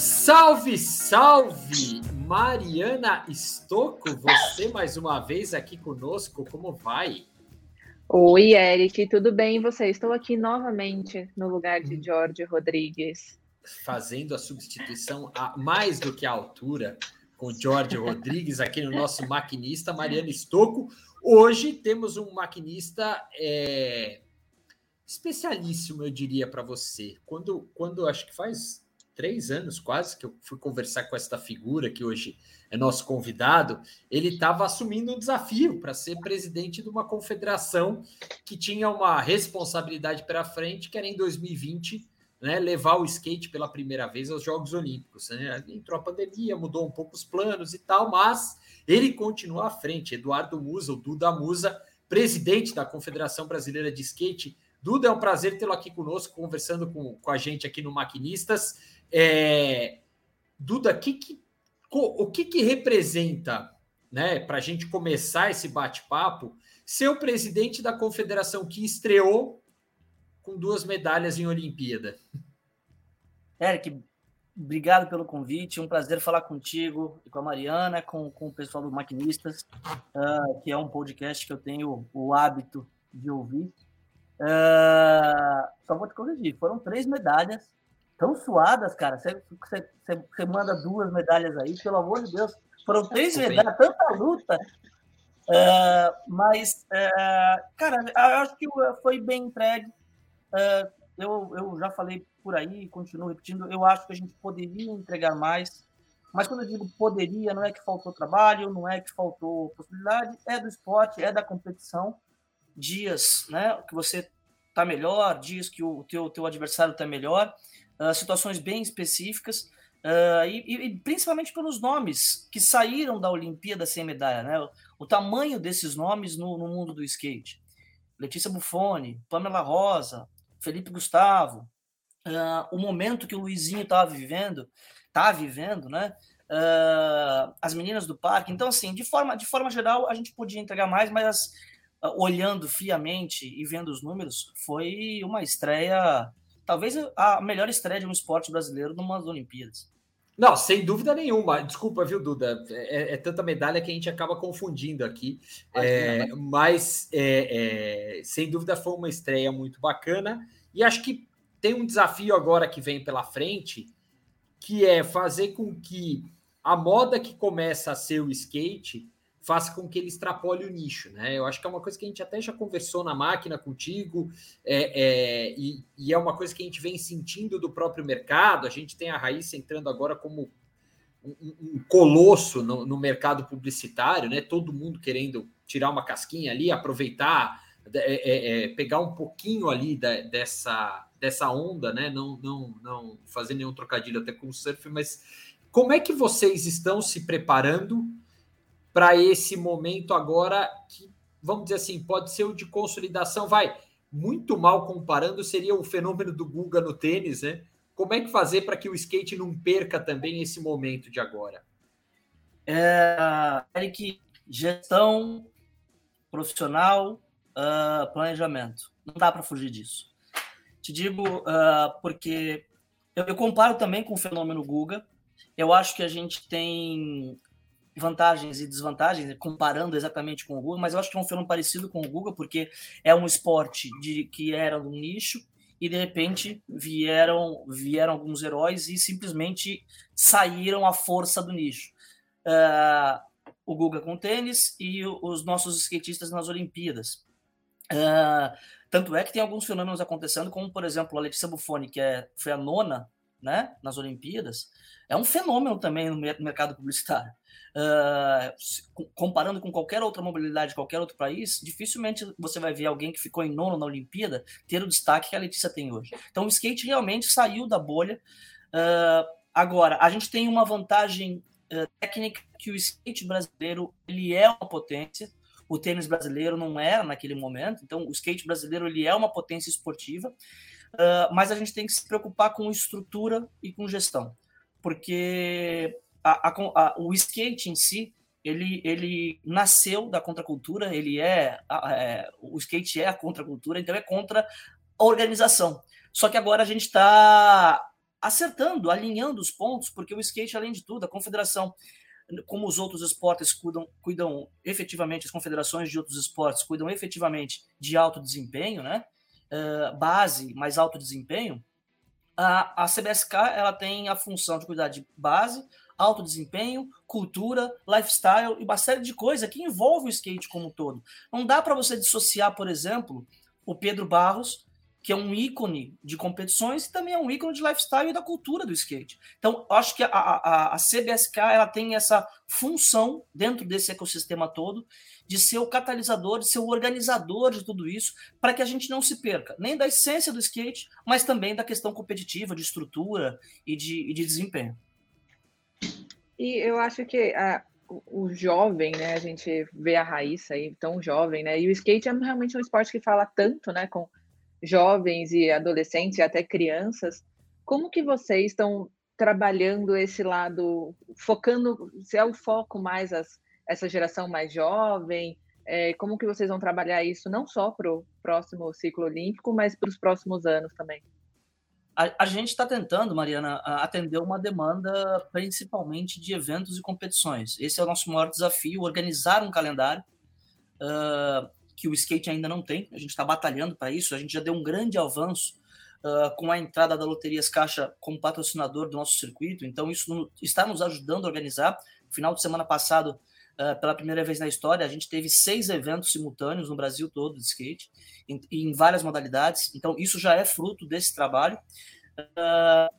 Salve, salve! Mariana Stocco, você mais uma vez aqui conosco, como vai? Oi, Eric, tudo bem? E você? Estou aqui novamente no lugar de Jorge Rodrigues. Fazendo a substituição a mais do que a altura com Jorge Rodrigues aqui no nosso maquinista, Mariana Stocco. Hoje temos um maquinista é, especialíssimo, eu diria para você. Quando, quando acho que faz três anos quase que eu fui conversar com esta figura que hoje é nosso convidado, ele estava assumindo um desafio para ser presidente de uma confederação que tinha uma responsabilidade para frente, que era em 2020 né, levar o skate pela primeira vez aos Jogos Olímpicos. Né? Entrou a pandemia, mudou um pouco os planos e tal, mas ele continua à frente. Eduardo Musa, o Duda Musa, presidente da Confederação Brasileira de Skate. Duda, é um prazer tê-lo aqui conosco, conversando com, com a gente aqui no Maquinistas. É, Duda, que que, o que, que representa, né, para a gente começar esse bate-papo, ser o presidente da confederação que estreou com duas medalhas em Olimpíada? Eric, obrigado pelo convite. Um prazer falar contigo e com a Mariana, com, com o pessoal do Maquinistas, uh, que é um podcast que eu tenho o hábito de ouvir. Uh, só vou te corrigir: foram três medalhas tão suadas, cara. Você, manda duas medalhas aí, pelo amor de Deus. Foram três medalhas, tanta luta. Uh, mas, uh, cara, eu acho que foi bem entregue. Uh, eu, eu já falei por aí, continuo repetindo, eu acho que a gente poderia entregar mais. Mas quando eu digo poderia, não é que faltou trabalho, não é que faltou possibilidade, é do esporte, é da competição. Dias né, que você está melhor, dias que o teu, teu adversário está melhor uh, situações bem específicas, uh, e, e, principalmente pelos nomes que saíram da Olimpíada sem medalha, né? O, o tamanho desses nomes no, no, mundo do skate. Letícia Buffoni, Pamela Rosa, Felipe Gustavo, uh, o momento que o Luizinho estava vivendo, está vivendo, né? As meninas do parque. Então, assim, de forma, de forma geral, a gente podia entregar mais, mas olhando friamente e vendo os números, foi uma estreia talvez a melhor estreia de um esporte brasileiro numas Olimpíadas. Não, sem dúvida nenhuma. Desculpa, viu, Duda? É, é tanta medalha que a gente acaba confundindo aqui. É, mas, é, é, sem dúvida, foi uma estreia muito bacana. E acho que tem um desafio agora que vem pela frente, que é fazer com que a moda que começa a ser o skate faça com que ele extrapole o nicho, né? Eu acho que é uma coisa que a gente até já conversou na máquina contigo, é, é, e, e, é uma coisa que a gente vem sentindo do próprio mercado. A gente tem a Raíssa entrando agora como um, um colosso no, no, mercado publicitário, né? Todo mundo querendo tirar uma casquinha ali, aproveitar, é, é, é pegar um pouquinho ali da, dessa, dessa onda, né? Não, não, não fazer nenhum trocadilho até com o surf, mas como é que vocês estão se preparando? Para esse momento agora que, vamos dizer assim, pode ser o de consolidação, vai muito mal comparando, seria o fenômeno do Guga no tênis, né? Como é que fazer para que o skate não perca também esse momento de agora? É, Eric, gestão profissional, uh, planejamento. Não dá para fugir disso. Te digo uh, porque eu, eu comparo também com o fenômeno Guga. Eu acho que a gente tem vantagens e desvantagens, né, comparando exatamente com o Google, mas eu acho que é um fenômeno parecido com o Google, porque é um esporte de, que era um nicho e de repente vieram vieram alguns heróis e simplesmente saíram à força do nicho. Uh, o Guga com tênis e os nossos skatistas nas Olimpíadas. Uh, tanto é que tem alguns fenômenos acontecendo, como por exemplo a Letícia Buffoni, que é, foi a nona né, nas Olimpíadas, é um fenômeno também no mercado publicitário. Uh, comparando com qualquer outra mobilidade de qualquer outro país, dificilmente você vai ver alguém que ficou em nono na Olimpíada ter o destaque que a Letícia tem hoje. Então o skate realmente saiu da bolha. Uh, agora, a gente tem uma vantagem uh, técnica que o skate brasileiro ele é uma potência, o tênis brasileiro não era naquele momento, então o skate brasileiro ele é uma potência esportiva, mas a gente tem que se preocupar com estrutura e com gestão, porque a, a, o skate em si, ele, ele nasceu da contracultura, ele é, é, o skate é a contracultura, então é contra a organização. Só que agora a gente está acertando, alinhando os pontos, porque o skate, além de tudo, a confederação, como os outros esportes cuidam, cuidam efetivamente, as confederações de outros esportes cuidam efetivamente de alto desempenho, né? Uh, base, mais alto desempenho, a, a CBSK ela tem a função de cuidar de base, alto desempenho, cultura, lifestyle e uma série de coisas que envolve o skate como um todo. Não dá para você dissociar, por exemplo, o Pedro Barros, que é um ícone de competições e também é um ícone de lifestyle e da cultura do skate. Então, acho que a, a, a CBSK ela tem essa função dentro desse ecossistema todo de ser o catalisador, de ser o organizador de tudo isso, para que a gente não se perca, nem da essência do skate, mas também da questão competitiva, de estrutura e de, e de desempenho. E eu acho que a, o jovem, né? A gente vê a Raíssa aí tão jovem, né? E o skate é realmente um esporte que fala tanto, né? Com jovens e adolescentes e até crianças. Como que vocês estão trabalhando esse lado, focando, se é o foco mais as, essa geração mais jovem? É, como que vocês vão trabalhar isso não só para o próximo ciclo olímpico, mas para os próximos anos também? A, a gente está tentando, Mariana, atender uma demanda principalmente de eventos e competições. Esse é o nosso maior desafio, organizar um calendário uh, que o skate ainda não tem. A gente está batalhando para isso. A gente já deu um grande avanço uh, com a entrada da Loterias Caixa como patrocinador do nosso circuito. Então, isso está nos ajudando a organizar. Final de semana passado, pela primeira vez na história, a gente teve seis eventos simultâneos no Brasil todo de skate em, em várias modalidades. Então, isso já é fruto desse trabalho. Uh,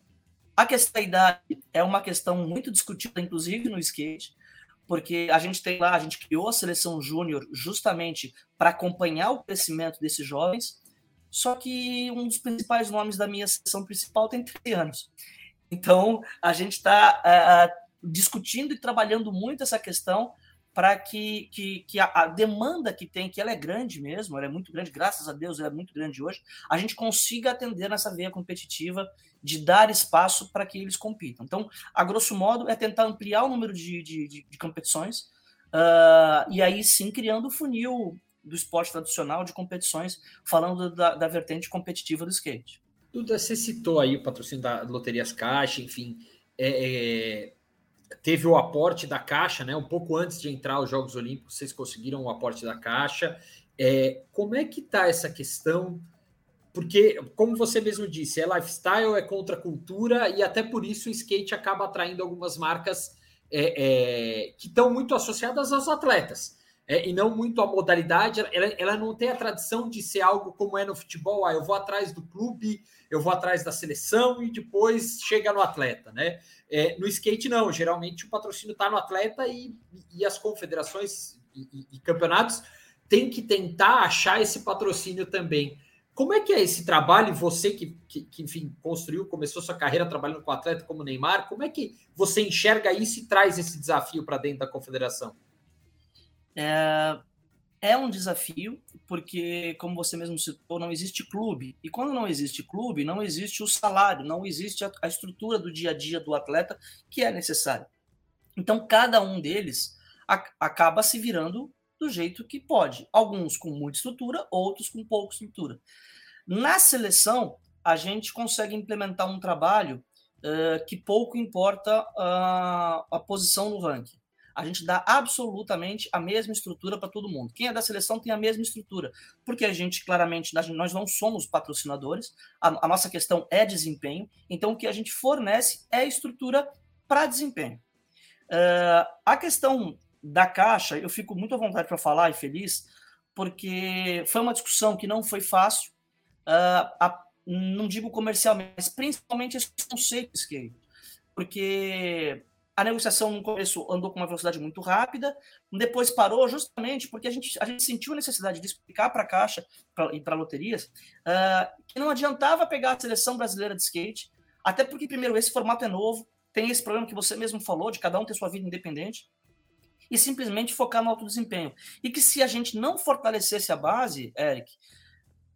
a questão da idade é uma questão muito discutida, inclusive no skate, porque a gente tem lá, a gente criou a seleção júnior justamente para acompanhar o crescimento desses jovens, só que um dos principais nomes da minha seleção principal tem 30 anos. Então, a gente está uh, ah, ah, discutindo e trabalhando muito essa questão para que, que, que a, a, demanda que tem, que ela é grande mesmo, ela é muito grande, graças a Deus ela é muito grande hoje, a gente consiga atender nessa veia competitiva de dar espaço para que eles compitam. Então, a grosso modo, é tentar ampliar o número de, de, de, de competições uh, e aí sim criando o funil do esporte tradicional de competições, falando da, da vertente competitiva do skate. Duda, você citou aí o patrocínio da Loterias Caixa, enfim, é, é teve o aporte da Caixa, né? Um pouco antes de entrar os Jogos Olímpicos, vocês conseguiram o aporte da Caixa. É, como é que está essa questão? Porque, como você mesmo disse, é lifestyle, é contra cultura, e até por isso o skate acaba atraindo algumas marcas é, é, que estão muito associadas aos atletas. É, e não muito a modalidade, ela, ela não tem a tradição de ser algo como é no futebol, ah, eu vou atrás do clube, eu vou atrás da seleção e depois chega no atleta, né? É, no skate, não. Geralmente o patrocínio está no atleta e, e as confederações e, e, campeonatos têm que tentar achar esse patrocínio também. Como é que é esse trabalho? Você que, que, que, enfim, construiu, começou sua carreira trabalhando com atleta como Neymar, como é que você enxerga isso e traz esse desafio para dentro da confederação? É, é um desafio, porque, como você mesmo citou, não existe clube. E quando não existe clube, não existe o salário, não existe a, a estrutura do dia a dia do atleta que é necessária. Então, cada um deles a, acaba se virando do jeito que pode. Alguns com muita estrutura, outros com pouca estrutura. Na seleção, a gente consegue implementar um trabalho uh, que pouco importa uh, a posição no ranking a gente dá absolutamente a mesma estrutura para todo mundo. Quem é da seleção tem a mesma estrutura, porque a gente, claramente, nós não somos patrocinadores, a, a nossa questão é desempenho, então o que a gente fornece é estrutura para desempenho. Uh, a questão da caixa, eu fico muito à vontade para falar e feliz, porque foi uma discussão que não foi fácil, uh, a, não digo comercialmente, mas principalmente esse conceito skate, porque a negociação no começo andou com uma velocidade muito rápida, depois parou justamente porque a gente, a gente sentiu a necessidade de explicar para a Caixa pra, e para loterias uh, que não adiantava pegar a seleção brasileira de skate, até porque, primeiro, esse formato é novo, tem esse problema que você mesmo falou, de cada um ter sua vida independente, e simplesmente focar no alto desempenho. E que se a gente não fortalecesse a base, Eric,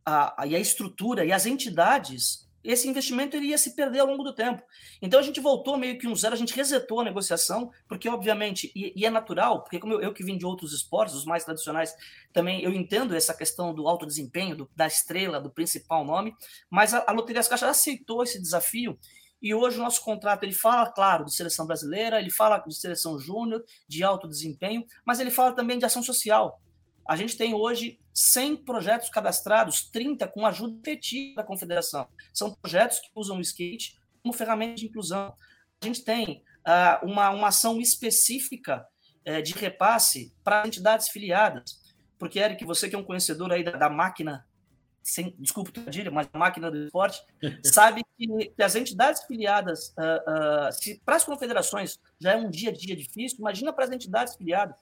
a, a, e a estrutura e as entidades esse investimento iria se perder ao longo do tempo. Então a gente voltou meio que um zero, a gente resetou a negociação, porque obviamente, e, e é natural, porque como eu, eu, que vim de outros esportes, os mais tradicionais, também eu entendo essa questão do alto desempenho, do, da estrela, do principal nome, mas a, a Loteria das Caixas aceitou esse desafio E hoje o nosso contrato ele fala, claro, de seleção brasileira, ele fala de seleção júnior, de alto desempenho, mas ele fala também de ação social. A gente tem hoje 100 projetos cadastrados, 30 com ajuda efetiva da confederação. São projetos que usam o skate como ferramenta de inclusão. A gente tem uh, uma, uma ação específica uh, de repasse para entidades filiadas. Porque, Eric, você que é um conhecedor aí da, da máquina sem, desculpa o mas a máquina do esporte, sabe que, que, as entidades filiadas, uh, se para as confederações já é um dia a dia difícil, imagina para as entidades filiadas.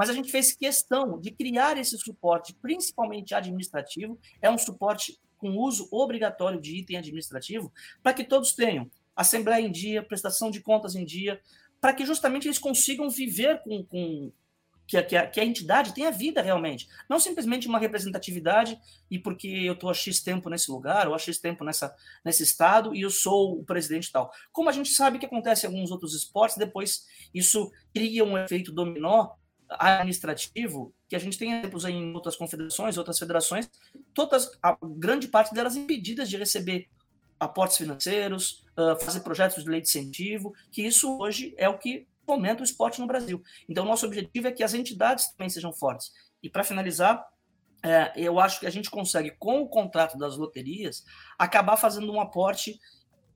Mas a gente fez questão de criar esse suporte, principalmente administrativo, é um suporte com uso obrigatório de item administrativo, para que todos tenham assembleia em dia, prestação de contas em dia, para que justamente eles consigam viver com, com, que a, que, a, que a entidade tenha vida realmente. Não simplesmente uma representatividade e porque eu estou há X tempo nesse lugar, ou há X tempo nessa, nesse estado e eu sou o presidente tal. Como a gente sabe que acontece em alguns outros esportes, depois isso cria um efeito dominó administrativo, que a gente tem exemplos em outras confederações, outras federações, todas, a grande parte delas impedidas de receber aportes financeiros, uh, fazer projetos de lei de incentivo, que isso hoje é o que fomenta o esporte no Brasil. Então, nosso objetivo é que as entidades também sejam fortes. E, para finalizar, é, eu acho que a gente consegue, com o contrato das loterias, acabar fazendo um aporte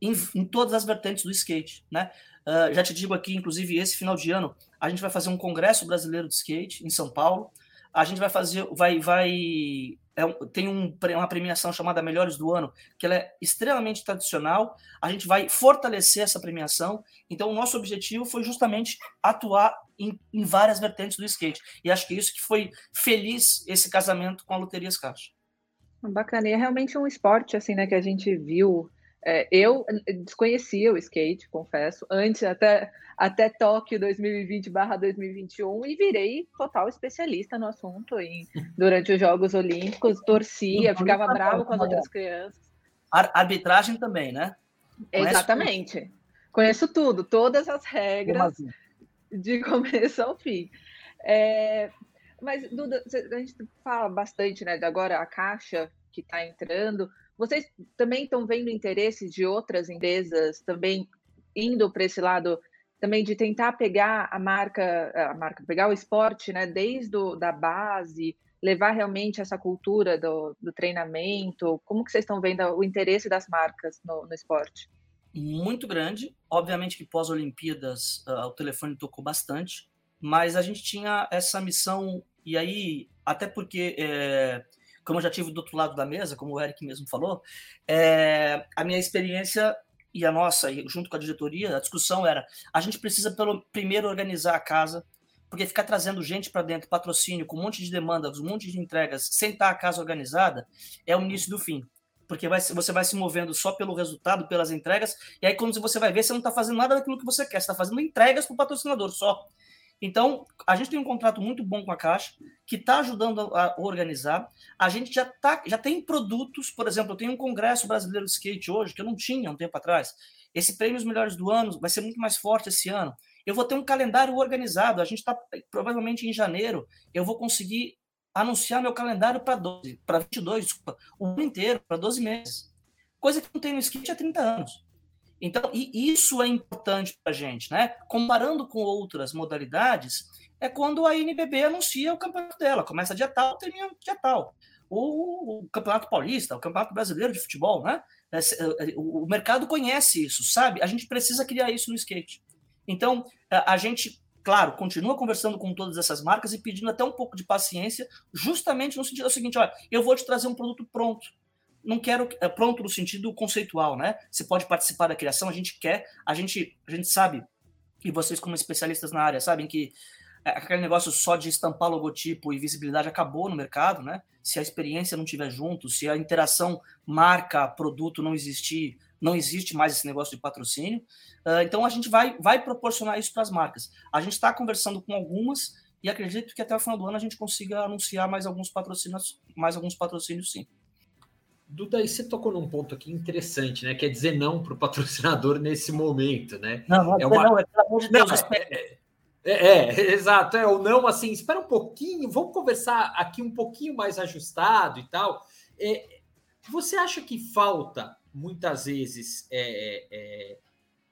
em, em todas as vertentes do skate. Né? Uh, já te digo aqui, inclusive, esse final de ano, a gente vai fazer um congresso brasileiro de skate em São Paulo. A gente vai fazer, vai, vai é, tem um, uma premiação chamada Melhores do Ano, que ela é extremamente tradicional. A gente vai fortalecer essa premiação. Então, o nosso objetivo foi justamente atuar em, em várias vertentes do skate. E acho que isso que foi feliz esse casamento com a Loterias Caixa. Bacana. E é realmente um esporte assim, né, que a gente viu é, eu desconhecia o skate, confesso, antes até, até Tóquio 2020/2021 e virei total especialista no assunto durante os Jogos Olímpicos, torcia, ficava bravo com as outras crianças. Arbitragem também, né? Exatamente. Conheço tudo, todas as regras de começo ao fim. É, mas, Duda, a gente fala bastante, né, de agora a Caixa que está entrando, vocês também estão vendo interesse de outras empresas também indo para esse lado também de tentar pegar a marca, a marca, pegar o esporte, né, desde o, da base, levar realmente essa cultura do, do treinamento? Como que vocês estão vendo o interesse das marcas no, no esporte? Muito grande. Obviamente que pós-Olimpíadas uh, o telefone tocou bastante, mas a gente tinha essa missão, e aí, até porque é, como eu já tive do outro lado da mesa, como o Eric mesmo falou, é, a minha experiência e a nossa, junto com a diretoria, a discussão era: a gente precisa pelo primeiro organizar a casa, porque ficar trazendo gente para dentro, patrocínio, com um monte de demandas, um monte de entregas, sem estar a casa organizada, é o início do fim. Porque vai, você vai se movendo só pelo resultado, pelas entregas, e aí quando você vai ver, você não está fazendo nada daquilo que você quer, você está fazendo entregas para o patrocinador só. Então, a gente tem um contrato muito bom com a Caixa, que está ajudando a organizar. A gente já, tá, já tem produtos, por exemplo, eu tenho um Congresso Brasileiro de Skate hoje, que eu não tinha um tempo atrás. Esse prêmio Os Melhores do Ano vai ser muito mais forte esse ano. Eu vou ter um calendário organizado. A gente está, provavelmente em janeiro, eu vou conseguir anunciar meu calendário para 12, para 22, desculpa, o ano inteiro, para 12 meses. Coisa que não tem no skate há 30 anos. Então, e isso é importante para a gente, né? Comparando com outras modalidades, é quando a NBB anuncia o campeonato dela, começa dia tal, termina dia tal. O, o Campeonato Paulista, o Campeonato Brasileiro de Futebol, né? É, é, o mercado conhece isso, sabe? A gente precisa criar isso no skate. Então, a gente, claro, continua conversando com todas essas marcas e pedindo até um pouco de paciência, justamente no sentido seguinte: olha, eu vou te trazer um produto pronto não quero é pronto no sentido conceitual, né? Você pode participar da criação, a gente quer, a gente, a gente sabe, e vocês como especialistas na área sabem que é, aquele negócio só de estampar logotipo e visibilidade acabou no mercado, né? Se a experiência não tiver junto, se a interação marca produto não existir, não existe mais esse negócio de patrocínio. Uh, então a gente vai, vai proporcionar isso para as marcas. A gente está conversando com algumas e acredito que até o final do ano a gente consiga anunciar mais alguns patrocínios, mais alguns patrocínios sim. Duda, aí você tocou num ponto aqui interessante, né? Que é dizer não para o patrocinador nesse momento, né? Não, não é, uma... não, é pelo amor de Deus. Não, é, é, é, é, exato, é, ou não, assim, espera um pouquinho, vamos conversar aqui um pouquinho mais ajustado e tal. É, você acha que falta muitas vezes, é, é,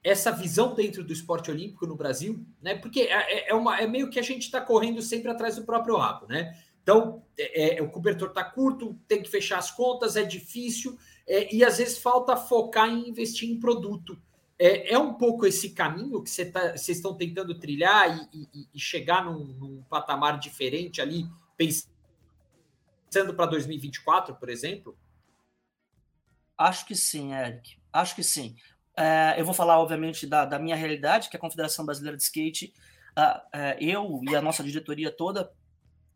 essa visão dentro do esporte olímpico no Brasil, né? Porque é, é uma, é meio que a gente está correndo sempre atrás do próprio rabo, né? Então, é, é o cobertor está curto, tem que fechar as contas, é difícil, é, e às vezes falta focar em investir em produto. É, é um pouco esse caminho que vocês tá, estão tentando trilhar e, e, e chegar num, num, patamar diferente ali, pensando para 2024, por exemplo? Acho que sim, Eric. Acho que sim. É, eu vou falar, obviamente, da, da, minha realidade, que é a Confederação Brasileira de Skate. Uh, eu e a nossa diretoria toda,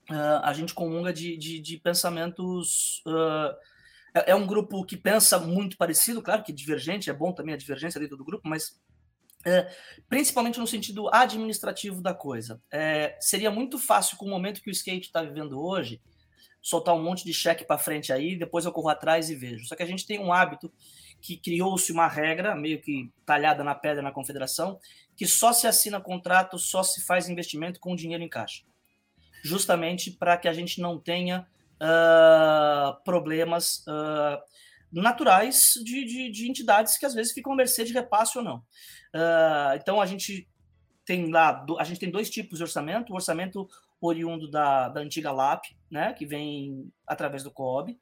uh, a gente comunga de, de, de pensamentos. É, é, um grupo que pensa muito parecido, claro que divergente, é bom também a divergência dentro do grupo, mas principalmente no sentido administrativo da coisa. É, seria muito fácil, com o momento que o skate está vivendo hoje, soltar um monte de cheque para frente aí, depois eu corro atrás e vejo. Só que a gente tem um hábito que criou-se uma regra, meio que talhada na pedra na confederação, que só se assina contrato, só se faz investimento com dinheiro em caixa. Justamente para que a gente não tenha uh, problemas uh, naturais de, de, de, entidades que às vezes ficam à mercê de repasse ou não. Uh, então a gente tem lá, a gente tem dois tipos de orçamento, o orçamento oriundo da, da antiga LAP, né, que vem através do COB,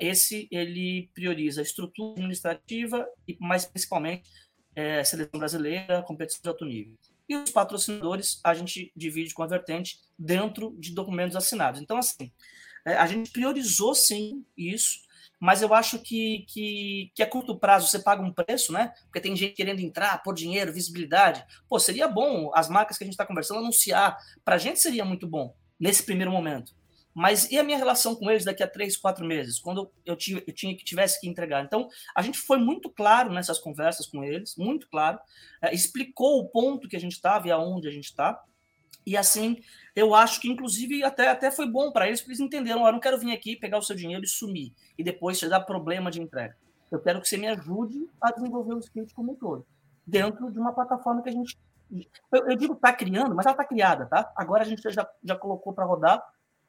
esse ele prioriza a estrutura administrativa e mais principalmente é, seleção brasileira, competição de alto nível. E os patrocinadores a gente divide com a vertente dentro de documentos assinados. Então, assim, é, a gente priorizou sim isso, mas eu acho que, que, que a curto prazo você paga um preço, né? Porque tem gente querendo entrar, pôr dinheiro, visibilidade. Pô, seria bom as marcas que a gente está conversando anunciar. Para a gente seria muito bom nesse primeiro momento. Mas e a minha relação com eles daqui a três, quatro meses, quando eu, tinha, eu tinha que tivesse que entregar? Então, a gente foi muito claro nessas conversas com eles, muito claro, é, explicou o ponto que a gente estava e aonde a gente está. E assim, eu acho que inclusive até, até foi bom para eles, porque eles entenderam: eu não quero vir aqui pegar o seu dinheiro e sumir, e depois te dar problema de entrega. Eu quero que você me ajude a desenvolver o skate como um todo, dentro de uma plataforma que a gente. Eu, eu digo está criando, mas ela está criada, tá? Agora a gente já, já colocou para rodar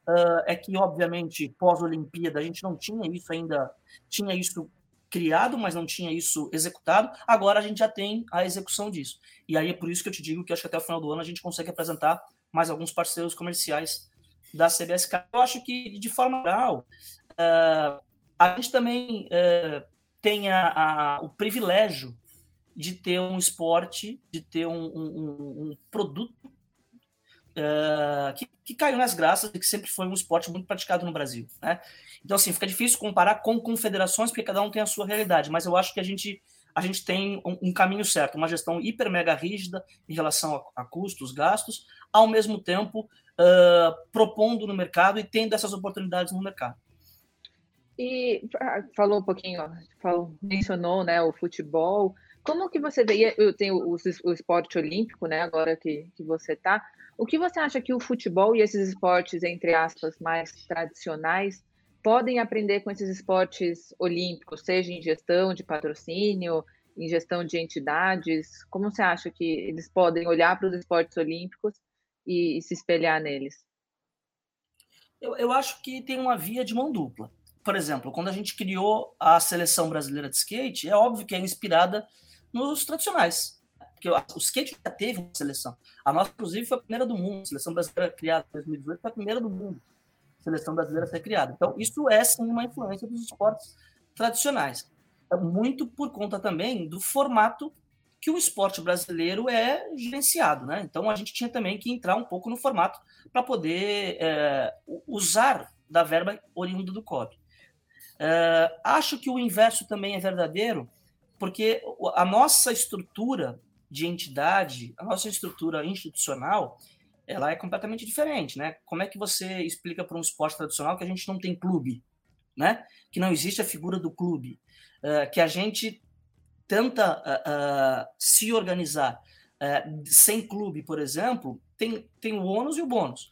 uh, é que, obviamente, pós-Olimpíada, a gente não tinha isso ainda, tinha isso criado, mas não tinha isso executado. Agora a gente já tem a execução disso. E aí é por isso que eu te digo que acho que até o final do ano a gente consegue apresentar mais alguns parceiros comerciais da CBSK. Eu acho que, de forma geral, uh, a gente também uh, tem a, a, o privilégio de ter um esporte, de ter um, um, um produto uh, que, que, caiu nas graças e que sempre foi um esporte muito praticado no Brasil. Né? Então, assim, fica difícil comparar com confederações, porque cada um tem a sua realidade, mas eu acho que a gente, a gente tem um, um caminho certo, uma gestão hiper mega rígida em relação a, a custos, gastos, ao mesmo tempo uh, propondo no mercado e tendo essas oportunidades no mercado. E ah, falou um pouquinho, falou, mencionou né, o futebol. Como que você vê? Eu tenho o, o esporte olímpico, né? Agora que, que você está. O que você acha que o futebol e esses esportes, entre aspas, mais tradicionais, podem aprender com esses esportes olímpicos, seja em gestão de patrocínio, em gestão de entidades? Como você acha que eles podem olhar para os esportes olímpicos e, e se espelhar neles? Eu, eu acho que tem uma via de mão dupla. Por exemplo, quando a gente criou a seleção brasileira de skate, é óbvio que é inspirada nos tradicionais porque o skate já teve uma seleção. A nossa, inclusive, foi a primeira do mundo. A seleção brasileira criada em 2018 foi a primeira do mundo. A seleção brasileira ser criada. Então, isso é sim uma influência dos esportes tradicionais. É muito por conta também do formato que o esporte brasileiro é gerenciado, né? Então a gente tinha também que entrar um pouco no formato para poder é, usar da verba oriunda do COB. É, acho que o inverso também é verdadeiro, porque a nossa estrutura de entidade, a nossa estrutura institucional, ela é completamente diferente, né? Como é que você explica para um esporte tradicional que a gente não tem clube, né? Que não existe a figura do clube, uh, que a gente tenta uh, uh, se organizar sem clube, por exemplo, tem, tem o ônus e o bônus.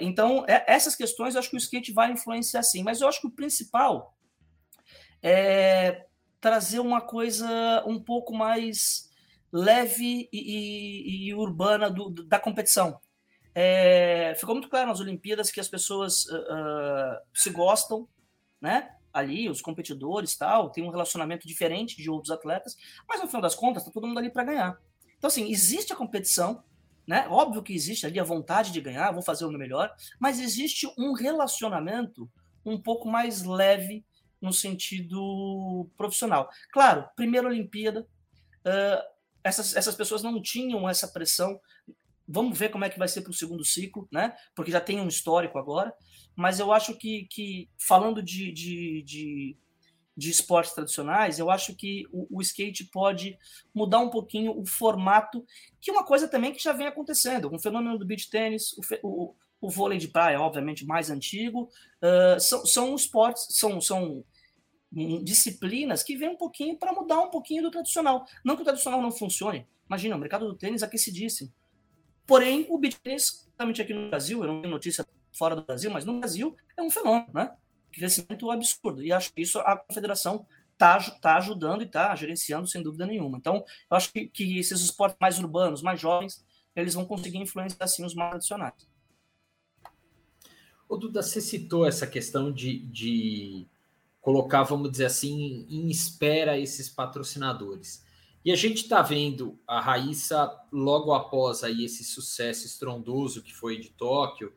então, é, essas questões eu acho que o skate vai influenciar sim, mas eu acho que o principal é trazer uma coisa um pouco mais leve e, e, e urbana do, da competição. É, ficou muito claro nas Olimpíadas que as pessoas uh, se gostam, né? ali, os competidores tal, tem um relacionamento diferente de outros atletas, mas no final das contas, tá todo mundo ali para ganhar. Então, assim, existe a competição, né? Óbvio que existe ali a vontade de ganhar, vou fazer o meu melhor, mas existe um relacionamento um pouco mais leve no sentido profissional. Claro, primeira Olimpíada, uh, essas, essas pessoas não tinham essa pressão. Vamos ver como é que vai ser para o segundo ciclo, né? Porque já tem um histórico agora. Mas eu acho que, que falando de, de, de, de esportes tradicionais, eu acho que o, o, skate pode mudar um pouquinho o formato, que é uma coisa também que já vem acontecendo. Um fenômeno do beach tênis, o, o, o vôlei de praia, obviamente, mais antigo, uh, são, são esportes, são, são disciplinas que vêm um pouquinho para mudar um pouquinho do tradicional. Não que o tradicional não funcione. Imagina, o mercado do tênis aquecidíssimo. Porém, o beach tênis, aqui no Brasil, eu não tenho notícia fora do Brasil, mas no Brasil é um fenômeno, né? Crescimento absurdo. E acho que isso a confederação está tá ajudando e está gerenciando sem dúvida nenhuma. Então, eu acho que, que esses esportes mais urbanos, mais jovens, eles vão conseguir influenciar assim os mais tradicionais. O Duda, você citou essa questão de, de colocar, vamos dizer assim, em espera esses patrocinadores. E a gente está vendo a Raíssa, logo após aí esse sucesso estrondoso que foi de Tóquio,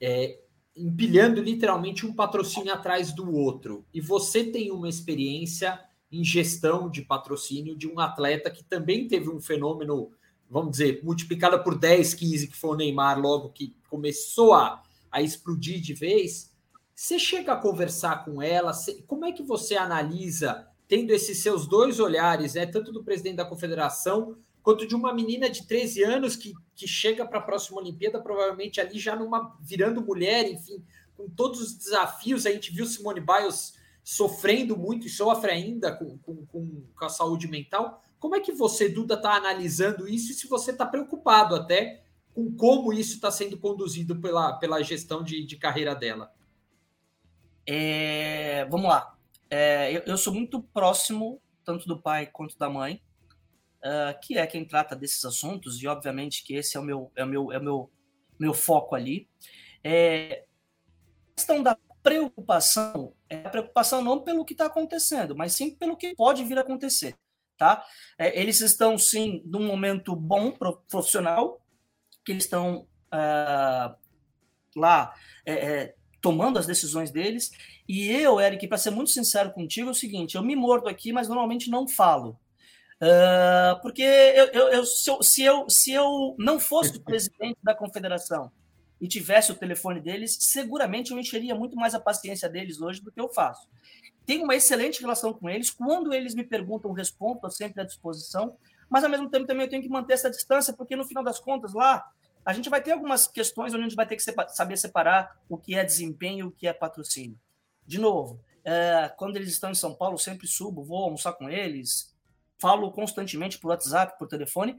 é, empilhando literalmente um patrocínio atrás do outro. E você tem uma experiência em gestão de patrocínio de um atleta que também teve um fenômeno, vamos dizer, multiplicado por 10, 15, que foi o Neymar, logo que começou a, a explodir de vez você chega a conversar com ela? Como é que você analisa, tendo esses seus dois olhares, né, tanto do presidente da confederação, quanto de uma menina de 13 anos que, que chega para a próxima Olimpíada, provavelmente ali já numa virando mulher, enfim, com todos os desafios. A gente viu Simone Biles sofrendo muito e sofre ainda com, com, com, com a saúde mental. Como é que você, Duda, está analisando isso e se você está preocupado até com como isso está sendo conduzido pela, pela gestão de, de carreira dela? É, vamos lá. É, eu, eu, sou muito próximo, tanto do pai quanto da mãe, uh, que é quem trata desses assuntos, e obviamente que esse é o meu, é o meu, é o meu, meu foco ali. É, a questão da preocupação é a preocupação não pelo que está acontecendo, mas sim pelo que pode vir a acontecer. Tá? É, eles estão, sim, num momento bom profissional, que eles estão uh, lá é, é tomando as decisões deles. E eu, Eric, para ser muito sincero contigo, é o seguinte: eu me mordo aqui, mas normalmente não falo. Uh, porque eu, eu, eu, se, eu, se, eu, se eu não fosse o presidente da confederação e tivesse o telefone deles, seguramente eu encheria muito mais a paciência deles hoje do que eu faço. Tenho uma excelente relação com eles. Quando eles me perguntam, respondo, estou sempre à disposição. Mas, ao mesmo tempo, também eu tenho que manter essa distância, porque, no final das contas, lá, a gente vai ter algumas questões onde a gente vai ter que saber separar o que é desempenho e o que é patrocínio. De novo, é, quando eles estão em São Paulo, sempre subo, vou almoçar com eles, falo constantemente por WhatsApp, por telefone,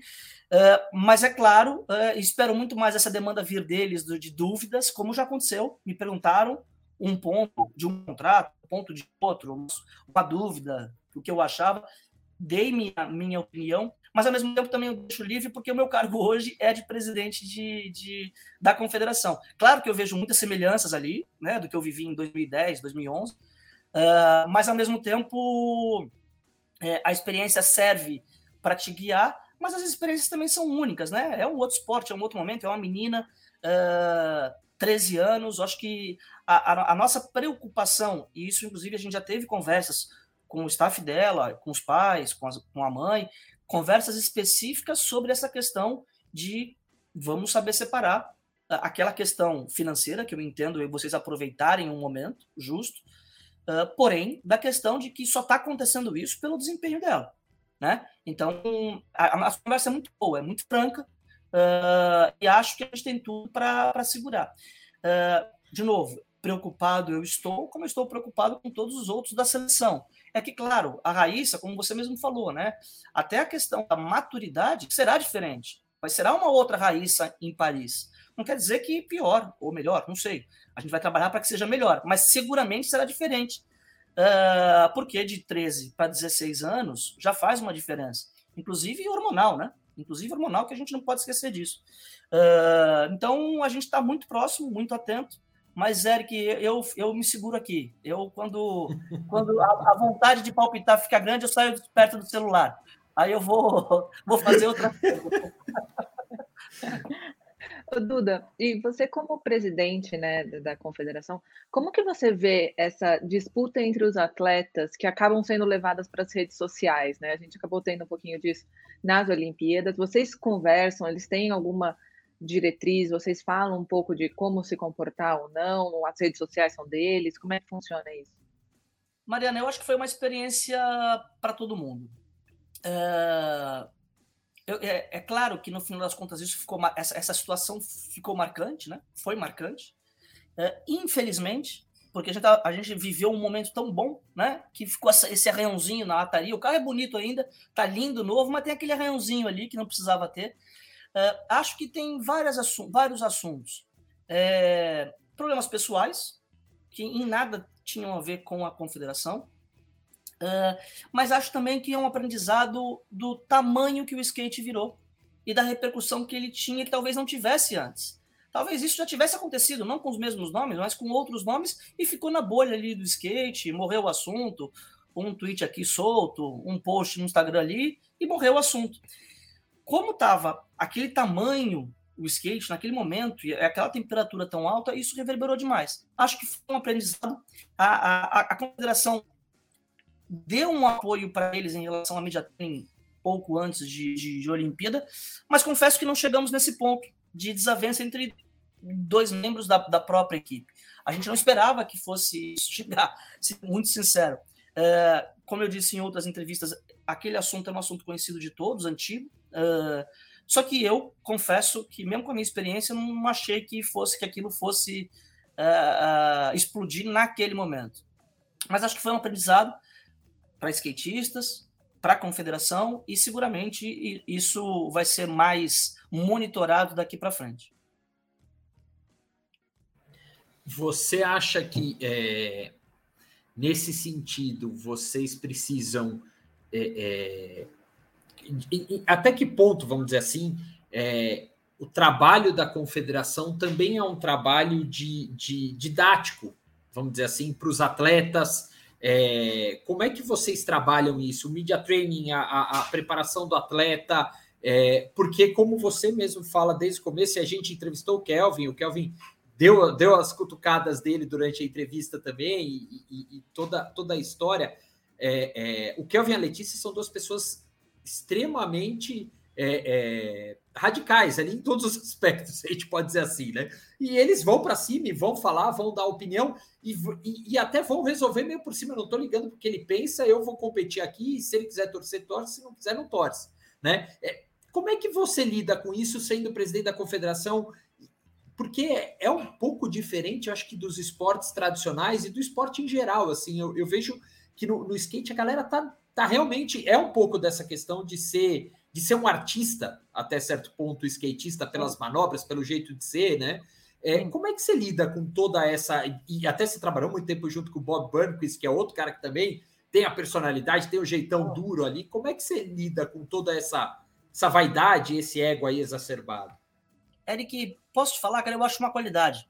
é, mas é claro, é, espero muito mais essa demanda vir deles de dúvidas, como já aconteceu, me perguntaram um ponto de um contrato, um ponto de outro, uma dúvida, o que eu achava, dei minha, minha opinião, mas ao mesmo tempo também eu deixo livre porque o meu cargo hoje é de presidente de, de, da confederação. Claro que eu vejo muitas semelhanças ali, né, do que eu vivi em 2010, 2011, uh, mas ao mesmo tempo é, a experiência serve para te guiar, mas as experiências também são únicas, né? É um outro esporte, é um outro momento, é uma menina, uh, 13 anos, acho que a, a, a nossa preocupação, e isso inclusive a gente já teve conversas com o staff dela, com os pais, com, as, com a mãe, conversas específicas sobre essa questão de vamos saber separar aquela questão financeira, que eu entendo vocês aproveitarem um momento justo, uh, porém, da questão de que só está acontecendo isso pelo desempenho dela. Né? Então, a, a conversa é muito boa, é muito franca, uh, e acho que a gente tem tudo para segurar. Uh, de novo, preocupado eu estou, como eu estou preocupado com todos os outros da seleção. É que, claro, a Raíssa, como você mesmo falou, né? Até a questão da maturidade será diferente. Vai será uma outra Raíssa em Paris. Não quer dizer que pior ou melhor, não sei. A gente vai trabalhar para que seja melhor, mas seguramente será diferente. Uh, porque de 13 para 16 anos já faz uma diferença. Inclusive hormonal, né? Inclusive hormonal, que a gente não pode esquecer disso. Uh, então a gente está muito próximo, muito atento mas, Eric, eu, eu me seguro aqui. Eu, quando, quando a, a vontade de palpitar fica grande, eu saio perto do celular. Aí eu vou, vou fazer outra coisa. Duda, e você como presidente né, da confederação, como que você vê essa disputa entre os atletas que acabam sendo levadas para as redes sociais? Né? A gente acabou tendo um pouquinho disso nas Olimpíadas. Vocês conversam, eles têm alguma diretriz? Vocês falam um pouco de como se comportar ou não? As redes sociais são deles? Como é que funciona isso? Mariana, eu acho que foi uma experiência para todo mundo. É, eu, é, é, claro que no final das contas isso ficou essa, essa situação ficou marcante, né? Foi marcante. É, infelizmente, porque a gente, tá, a gente, viveu um momento tão bom, né? Que ficou essa, esse arranhãozinho na lataria. O carro é bonito ainda, tá lindo, novo, mas tem aquele arranhãozinho ali que não precisava ter. É, acho que tem várias assu vários assuntos. É, problemas pessoais, que em nada tinham a ver com a confederação. Uh, mas acho também que é um aprendizado do tamanho que o skate virou e da repercussão que ele tinha que talvez não tivesse antes. Talvez isso já tivesse acontecido, não com os mesmos nomes, mas com outros nomes, e ficou na bolha ali do skate, morreu o assunto, um tweet aqui solto, um post no Instagram ali, e morreu o assunto. Como estava aquele tamanho o skate naquele momento e aquela temperatura tão alta, isso reverberou demais. Acho que foi um aprendizado. A, a, a confederação deu um apoio para eles em relação à media training pouco antes de, de, de, Olimpíada, mas confesso que não chegamos nesse ponto de desavença entre dois membros da, da própria equipe. A gente não esperava que fosse chegar, sendo muito sincero. É, como eu disse em outras entrevistas, aquele assunto é um assunto conhecido de todos, antigo. É, só que eu confesso que, mesmo com a minha experiência, não achei que fosse que aquilo fosse é, é explodir naquele momento. Mas acho que foi um aprendizado para skatistas, para a confederação e seguramente isso vai ser mais monitorado daqui para frente. Você acha que é, nesse sentido vocês precisam é, é, até que ponto, vamos dizer assim, é, o trabalho da confederação também é um trabalho de, de didático, vamos dizer assim, para os atletas, é, como é que vocês trabalham isso? O media training, a, a, a preparação do atleta, é, porque como você mesmo fala desde o começo, a gente entrevistou o Kelvin, o Kelvin deu, deu as cutucadas dele durante a entrevista também, e, e, e toda, toda a história. É, é o Kelvin e a Letícia são duas pessoas extremamente é, é, radicais ali em todos os aspectos, a gente pode dizer assim, né? E eles vão para cima e vão falar, vão dar opinião e, e, e até vão resolver meio por cima. Eu não estou ligando porque ele pensa, eu vou competir aqui, e se ele quiser torcer, torce, se não quiser, não torce, né? É, como é que você lida com isso sendo presidente da confederação? Porque é um pouco diferente, acho que, dos esportes tradicionais e do esporte em geral. Assim, eu, eu vejo que no, no skate a galera tá, tá realmente é um pouco dessa questão de ser de ser um artista até certo ponto, skatista pelas manobras, pelo jeito de ser, né? É, como é que você lida com toda essa. E até se trabalhou muito tempo junto com o Bob Burnquist, que é outro cara que também tem a personalidade, tem o jeitão duro ali. Como é que você lida com toda essa, essa vaidade, esse ego aí exacerbado? Eric, posso te falar, cara? Eu acho uma qualidade.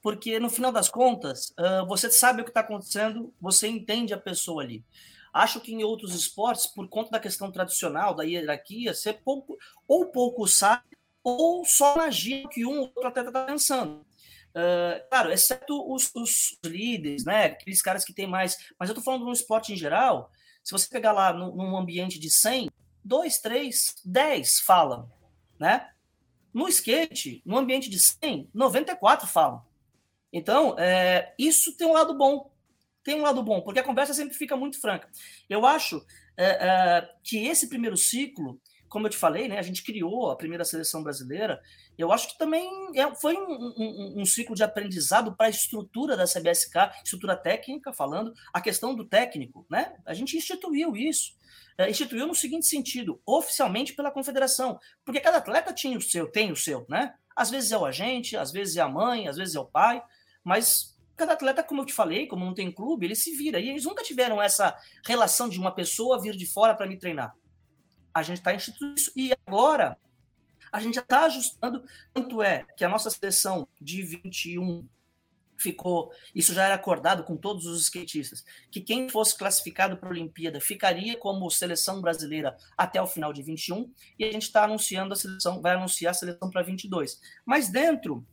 Porque no final das contas, você sabe o que está acontecendo, você entende a pessoa ali. Acho que em outros esportes, por conta da questão tradicional, da hierarquia, você pouco, ou pouco sabe, ou só imagina que um ou outro atleta está pensando. Uh, claro, exceto os, os, líderes, né? Aqueles caras que têm mais. Mas eu estou falando no esporte em geral. Se você pegar lá no, num ambiente de 100, 2, 3, 10 falam, né? No skate, no ambiente de 100, 94 falam. Então, é, isso tem um lado bom tem um lado bom, porque a conversa sempre fica muito franca. Eu acho é, é, que esse primeiro ciclo, como eu te falei, né, a gente criou a primeira seleção brasileira, eu acho que também é, foi um, um, um, ciclo de aprendizado para a estrutura da CBSK, estrutura técnica, falando, a questão do técnico, né? A gente instituiu isso. É, instituiu no seguinte sentido, oficialmente pela confederação, porque cada atleta tinha o seu, tem o seu, né? Às vezes é o agente, às vezes é a mãe, às vezes é o pai, mas cada atleta, como eu te falei, como não tem clube, ele se vira. E eles nunca tiveram essa relação de uma pessoa vir de fora para me treinar. A gente está instituindo isso. E agora, a gente já está ajustando. Tanto é que a nossa seleção de 21 ficou, isso já era acordado com todos os skatistas, que quem fosse classificado para a Olimpíada ficaria como seleção brasileira até o final de 21, e a gente está anunciando a seleção, vai anunciar a seleção para 22. Mas dentro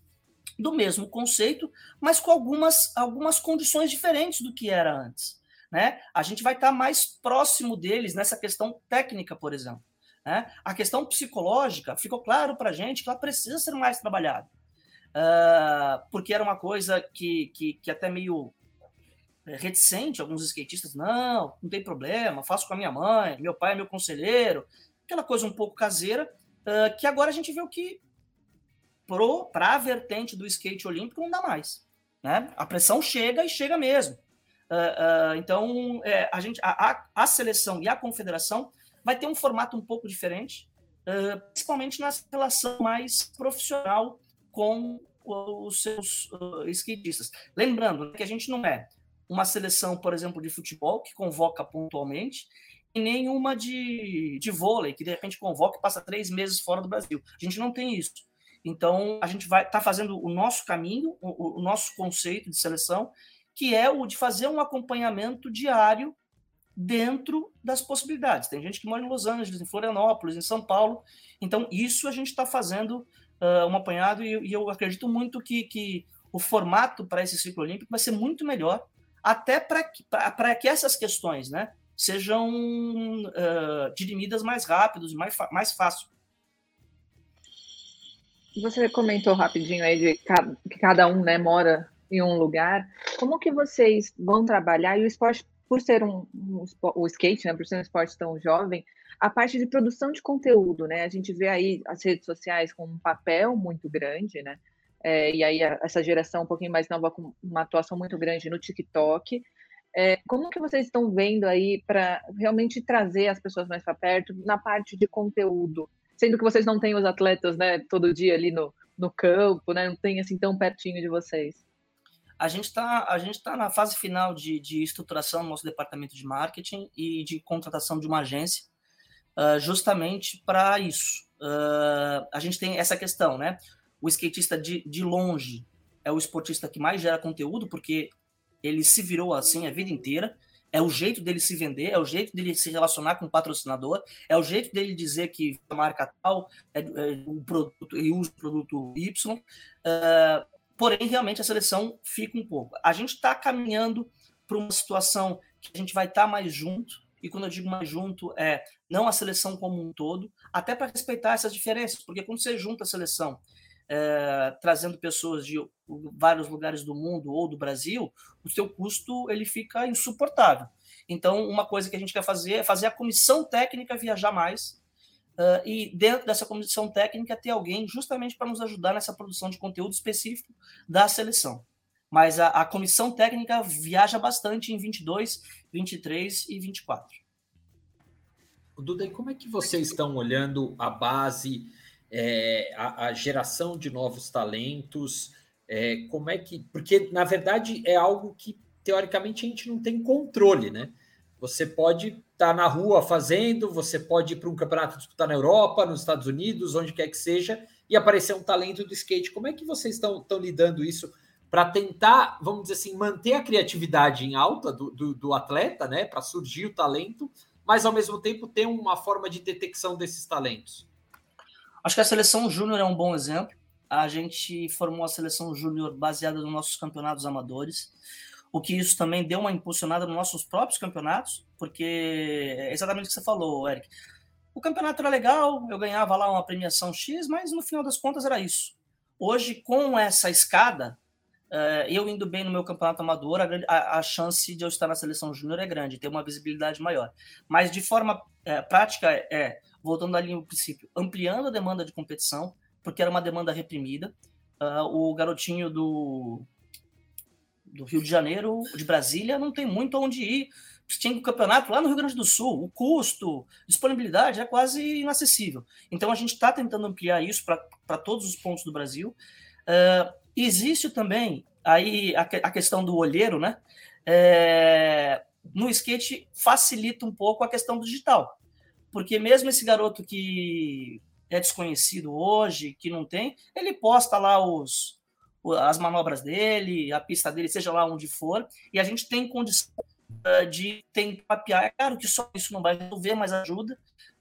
do mesmo conceito, mas com algumas, algumas condições diferentes do que era antes. Né? A gente vai estar tá mais próximo deles nessa questão técnica, por exemplo. Né? A questão psicológica ficou claro para a gente que ela precisa ser mais trabalhada uh, porque era uma coisa que, que, que até meio é, reticente, alguns skatistas, não, não tem problema, faço com a minha mãe, meu pai é meu conselheiro, aquela coisa um pouco caseira, uh, que agora a gente viu que para a vertente do skate olímpico não dá mais. Né? A pressão chega e chega mesmo. Uh, uh, então, é, a, gente, a, a, a, seleção e a confederação vai ter um formato um pouco diferente, uh, principalmente na relação mais profissional com os seus skatistas. Lembrando que a gente não é uma seleção, por exemplo, de futebol, que convoca pontualmente, e nem uma de, de vôlei, que de repente convoca e passa três meses fora do Brasil. A gente não tem isso. Então, a gente vai estar tá fazendo o nosso caminho, o, o, nosso conceito de seleção, que é o de fazer um acompanhamento diário dentro das possibilidades. Tem gente que mora em Los Angeles, em Florianópolis, em São Paulo. Então, isso a gente está fazendo uh, um apanhado, e, e, eu acredito muito que, que o formato para esse ciclo olímpico vai ser muito melhor, até para que, essas questões né, sejam uh, dirimidas mais rápidos mais, mais fácil. Você comentou rapidinho aí de que cada um né, mora em um lugar. Como que vocês vão trabalhar? E o esporte, por ser um, um o skate, né, por ser um esporte tão jovem, a parte de produção de conteúdo, né? A gente vê aí as redes sociais com um papel muito grande, né? É, e aí a, essa geração um pouquinho mais nova com uma atuação muito grande no TikTok. É, como que vocês estão vendo aí para realmente trazer as pessoas mais para perto na parte de conteúdo? Sendo que vocês não têm os atletas, né, todo dia ali no, no campo, né? Não tem assim tão pertinho de vocês. A gente está a gente tá na fase final de, de estruturação do nosso departamento de marketing e de contratação de uma agência uh, justamente para isso. Uh, a gente tem essa questão, né? O skatista de, de longe é o esportista que mais gera conteúdo, porque ele se virou assim a vida inteira. É o jeito dele se vender, é o jeito dele se relacionar com o patrocinador, é o jeito dele dizer que a marca tal é, é o produto e usa o produto Y. Uh, porém, realmente a seleção fica um pouco. A gente está caminhando para uma situação que a gente vai estar tá mais junto, e quando eu digo mais junto, é não a seleção como um todo, até para respeitar essas diferenças, porque quando você junta a seleção é, trazendo pessoas de vários lugares do mundo ou do Brasil, o seu custo ele fica insuportável. Então, uma coisa que a gente quer fazer é fazer a comissão técnica viajar mais uh, e dentro dessa comissão técnica ter alguém justamente para nos ajudar nessa produção de conteúdo específico da seleção mas a, a comissão técnica viaja bastante em 22, 23 e 24. Duda, e como é que vocês estão olhando a base, é, a, a, geração de novos talentos? É, como é que. Porque, na verdade, é algo que, teoricamente, a gente não tem controle, né? Você pode estar tá na rua fazendo, você pode ir para um campeonato disputar na Europa, nos Estados Unidos, onde quer que seja, e aparecer um talento do skate. Como é que vocês estão, lidando isso? para tentar, vamos dizer assim, manter a criatividade em alta do, do, do atleta, né? Para surgir o talento, mas ao mesmo tempo ter uma forma de detecção desses talentos. Acho que a seleção júnior é um bom exemplo. A gente formou a seleção júnior baseada nos nossos campeonatos amadores, o que isso também deu uma impulsionada nos nossos próprios campeonatos, porque é exatamente o que você falou, Eric. O campeonato era legal, eu ganhava lá uma premiação X, mas no final das contas era isso. Hoje, com essa escada, Uh, eu indo bem no meu campeonato amador, a, chance de eu estar na seleção júnior é grande, ter uma visibilidade maior. Mas de forma é, prática, é, voltando ali no princípio, ampliando a demanda de competição, porque era uma demanda reprimida. Uh, o garotinho do, do Rio de Janeiro, de Brasília, não tem muito onde ir. Tinha um campeonato lá no Rio Grande do Sul, o custo, disponibilidade é quase inacessível. Então a gente está tentando ampliar isso para todos os pontos do Brasil. Uh, Existe também aí a, a questão do olheiro, né? É, no skate facilita um pouco a questão do digital, porque mesmo esse garoto que é desconhecido hoje, que não tem, ele posta lá os, as manobras dele, a pista dele, seja lá onde for, e a gente tem condição uh, de tentar mapear. É claro que só isso não vai resolver, mas ajuda.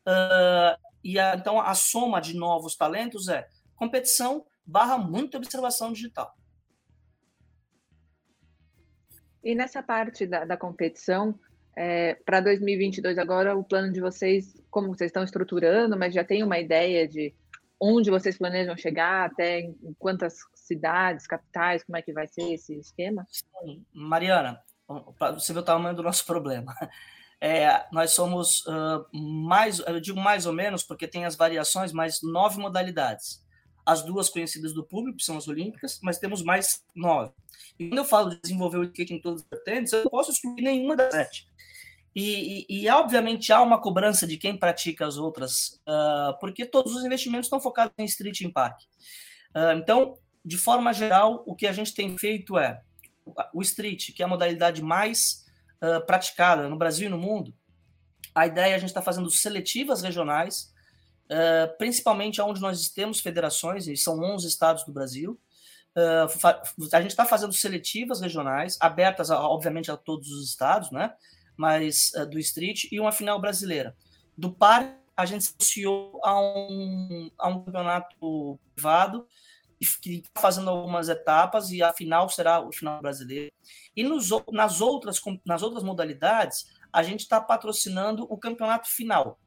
Uh, e a, então a soma de novos talentos é competição barra muita observação digital. E nessa parte da, da competição, é, para 2022 agora, o plano de vocês, como vocês estão estruturando, mas já tem uma ideia de onde vocês planejam chegar, até em quantas cidades, capitais, como é que vai ser esse esquema? Sim. Mariana, você vê o tamanho do nosso problema. É, nós somos uh, mais, eu digo mais ou menos, porque tem as variações, mas nove modalidades. As duas conhecidas do público, que são as olímpicas, mas temos mais nove. E quando eu falo de desenvolver o skate em todas as vertentes, eu não posso excluir nenhuma das sete. E, e, e, obviamente há uma cobrança de quem pratica as outras, uh, porque todos os investimentos estão focados em street parque. Uh, então, de forma geral, o que a gente tem feito é o street, que é a modalidade mais uh, praticada no Brasil e no mundo. A ideia é a gente está fazendo seletivas regionais, principalmente onde nós temos federações, e são 11 estados do Brasil. a gente está fazendo seletivas regionais, abertas, obviamente, a todos os estados, né? Mas uh, do Street, e uma final brasileira. Do par, a gente se associou a um, a um campeonato privado que está fazendo algumas etapas e a final será o final brasileiro. E nos, nas, outras, nas outras modalidades, a gente está patrocinando o campeonato final.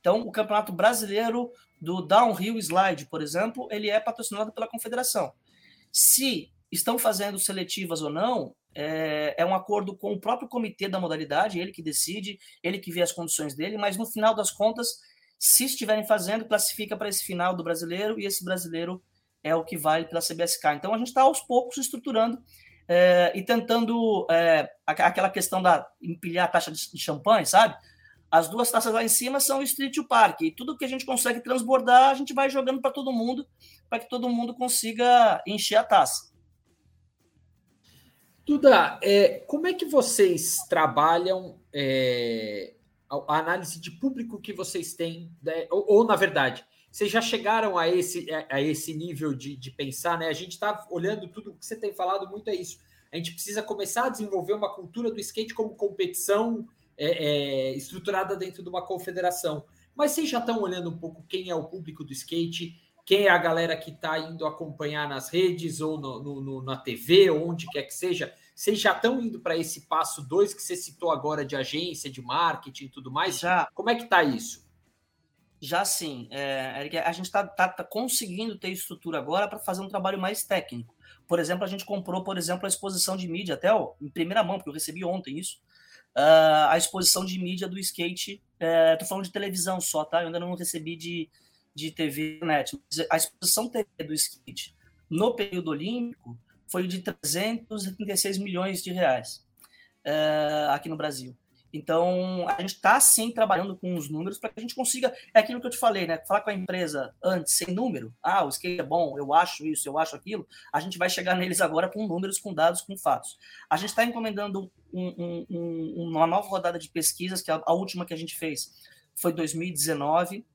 Então, o campeonato brasileiro do downhill slide, por exemplo, ele é patrocinado pela confederação. Se estão fazendo seletivas ou não, é, é, um acordo com o próprio comitê da modalidade, ele que decide, ele que vê as condições dele, mas no final das contas, se estiverem fazendo, classifica para esse final do brasileiro e esse brasileiro é o que vale pela CBSK. Então a gente está aos poucos estruturando é, e tentando é, aquela questão da empilhar a taxa de, champanhe, sabe? As duas taças lá em cima são o Street e o Parque. E tudo que a gente consegue transbordar, a gente vai jogando para todo mundo, para que todo mundo consiga encher a taça. Duda, é, como é que vocês trabalham é, a, análise de público que vocês têm? Né? Ou, ou, na verdade, vocês já chegaram a esse, a, esse nível de, de pensar, né? A gente está olhando tudo o que você tem falado muito é isso. A gente precisa começar a desenvolver uma cultura do skate como competição é, é estruturada dentro de uma confederação. Mas vocês já estão olhando um pouco quem é o público do skate, quem é a galera que está indo acompanhar nas redes ou no, no, no, na TV, ou onde quer que seja, vocês já estão indo para esse passo 2 que você citou agora de agência, de marketing e tudo mais? Já. Como é que está isso? Já sim. É, a gente está tá, tá conseguindo ter estrutura agora para fazer um trabalho mais técnico. Por exemplo, a gente comprou, por exemplo, a exposição de mídia, até ó, em primeira mão, porque eu recebi ontem isso, uh, a exposição de mídia do skate. Estou é, falando de televisão só, tá? Eu ainda não recebi de, de TV net. A exposição TV do skate no período olímpico foi de 336 milhões de reais uh, aqui no Brasil. Então, a gente está sim trabalhando com os números para que a gente consiga. É aquilo que eu te falei, né? Falar com a empresa antes, sem número. Ah, o skate é bom, eu acho isso, eu acho aquilo. A gente vai chegar neles agora com números, com dados, com fatos. A gente está encomendando um, um, uma nova rodada de pesquisas, que a, a última que a gente fez foi 2019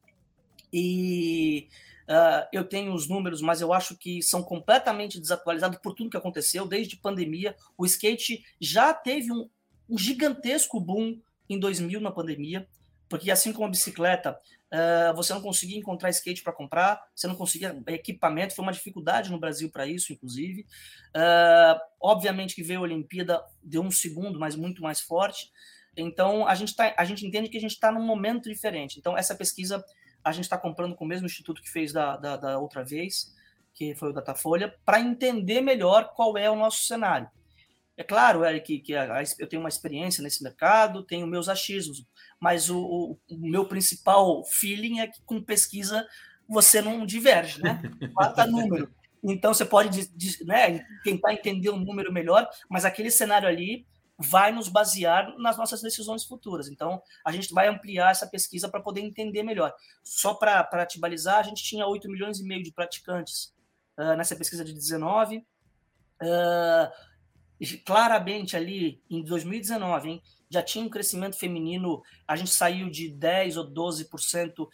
e uh, eu tenho os números, mas eu acho que são completamente desatualizados por tudo que aconteceu, desde pandemia. O skate já teve um, um gigantesco boom em 2000 na pandemia, porque assim como a bicicleta, uh, você não conseguia encontrar skate para comprar, você não conseguia equipamento, foi uma dificuldade no Brasil para isso, inclusive. Uh, obviamente que veio a Olimpíada, deu um segundo, mas muito mais forte. Então, a gente, tá, a gente entende que a gente está num momento diferente. Então, essa pesquisa a gente está comprando com o mesmo instituto que fez da, da, da outra vez, que foi o Datafolha, para entender melhor qual é o nosso cenário. É claro, Eric, que a, a, eu tenho uma experiência nesse mercado, tenho meus achismos, mas o, o, o, meu principal feeling é que com pesquisa você não diverge, né? Bata número. Então você pode né, tentar entender o um número melhor, mas aquele cenário ali vai nos basear nas nossas decisões futuras. Então, a gente vai ampliar essa pesquisa para poder entender melhor. Só para te balizar, a gente tinha 8 milhões e meio de praticantes uh, nessa pesquisa de 19. Uh, claramente ali, em 2019, hein, já tinha um crescimento feminino, a gente saiu de 10 ou 12%,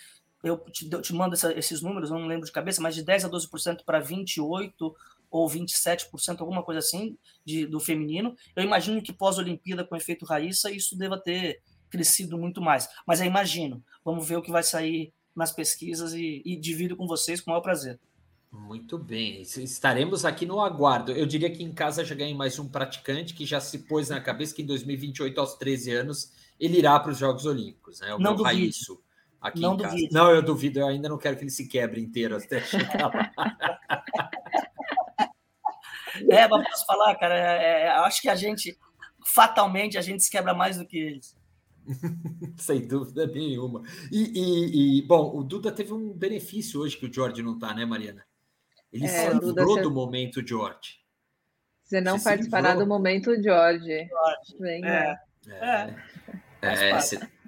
eu te, eu te mando essa, esses números, não lembro de cabeça, mas de 10 a 12% para 28% ou 27%, alguma coisa assim, de, do feminino. Eu imagino que pós-Olimpíada, com efeito Raíssa, isso deva ter crescido muito mais. Mas eu imagino. Vamos ver o que vai sair nas pesquisas e, e divido com vocês com o maior prazer. Muito bem, estaremos aqui no aguardo. Eu diria que em casa já ganhei mais um praticante que já se pôs na cabeça que em 2028, aos 13 anos, ele irá para os Jogos Olímpicos. Né? O não duvido. Raísso aqui não em casa. Duvido. Não, eu duvido, eu ainda não quero que ele se quebre inteiro até chegar lá. é, mas posso falar, cara, é, é, acho que a gente, fatalmente, a gente se quebra mais do que eles. Sem dúvida nenhuma. E, e, e, bom, o Duda teve um benefício hoje que o George não está, né, Mariana? Ele é, se livrou do momento George. Você não você participará do momento George. George. Vem, é. É. é.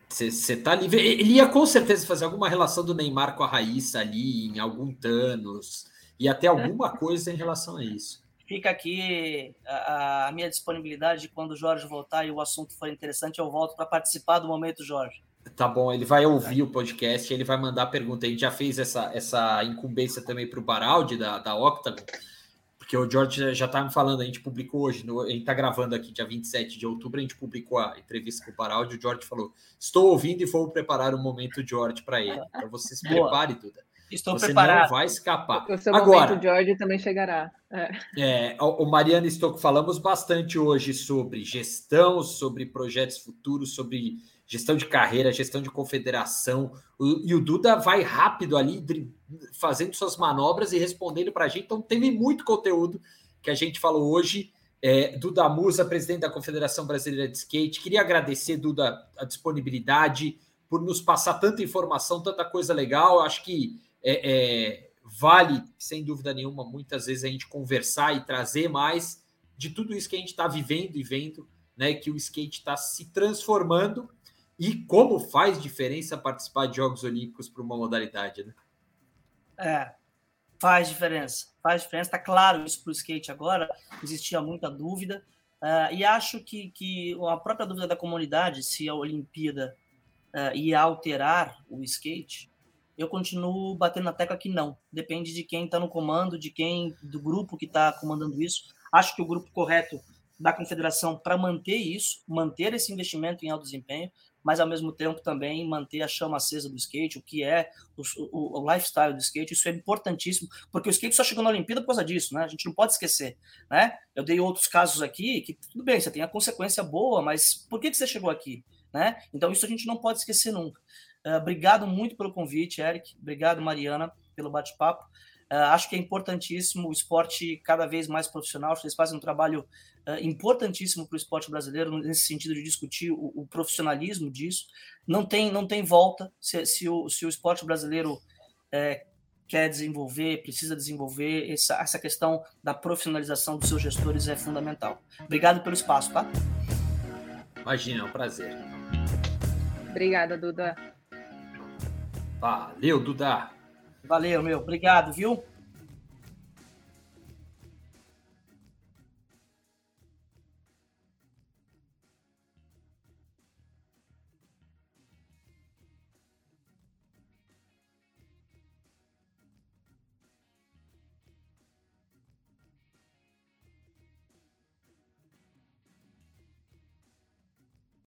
Você tá livre. Ele ia com certeza fazer alguma relação do Neymar com a Raíssa ali, em algum Thanos, e até alguma coisa em relação a isso. Fica aqui a, a minha disponibilidade quando o Jorge voltar e o assunto for interessante, eu volto para participar do momento, Jorge. Tá bom, ele vai ouvir o podcast, ele vai mandar pergunta. A gente já fez essa, essa incumbência também para o Baraldi, da, da Octagon, porque o George já está me falando, a gente publicou hoje, no, a gente está gravando aqui, dia 27 de outubro, a gente publicou a entrevista com o Baraldi, o George falou, estou ouvindo e vou preparar o um momento George para ele. Então você se prepare, Duda. Estou você preparado. não vai escapar. O seu Agora, momento George também chegará. É. É, o Mariana Stocco, falamos bastante hoje sobre gestão, sobre projetos futuros, sobre gestão de carreira, gestão de confederação. O, e o Duda vai rápido ali, fazendo suas manobras e respondendo para a gente. Então, teve muito conteúdo que a gente falou hoje. É, Duda Musa, presidente da Confederação Brasileira de Skate. Queria agradecer, Duda, a disponibilidade, por nos passar tanta informação, tanta coisa legal. Acho que é, é, vale, sem dúvida nenhuma, muitas vezes a gente conversar e trazer mais de tudo isso que a gente está vivendo e vendo, né? Que o skate está se transformando e como faz diferença participar de Jogos Olímpicos para uma modalidade, né? É, faz diferença, faz diferença. Está claro isso para o skate agora. Existia muita dúvida uh, e acho que, que a própria dúvida da comunidade se a Olimpíada uh, ia alterar o skate eu continuo batendo na tecla que não. Depende de quem está no comando, de quem, do grupo que está comandando isso. Acho que o grupo correto da confederação para manter isso, manter esse investimento em alto desempenho, mas ao mesmo tempo também manter a chama acesa do skate, o que é o, o, o, lifestyle do skate, isso é importantíssimo, porque o skate só chegou na Olimpíada por causa disso, né? A gente não pode esquecer, né? Eu dei outros casos aqui que tudo bem, você tem a consequência boa, mas por que, que você chegou aqui, né? Então isso a gente não pode esquecer nunca. Uh, obrigado muito pelo convite, Eric. Obrigado, Mariana, pelo bate-papo. Uh, acho que é importantíssimo o esporte cada vez mais profissional. Vocês fazem um trabalho uh, importantíssimo para o esporte brasileiro nesse sentido de discutir o, o, profissionalismo disso. Não tem, não tem volta se, se, o, se o esporte brasileiro é, quer desenvolver, precisa desenvolver essa, essa questão da profissionalização dos seus gestores é fundamental. Obrigado pelo espaço, tá? Imagina, é um prazer. Obrigada, Duda. Valeu, Duda. Valeu, meu. Obrigado, viu?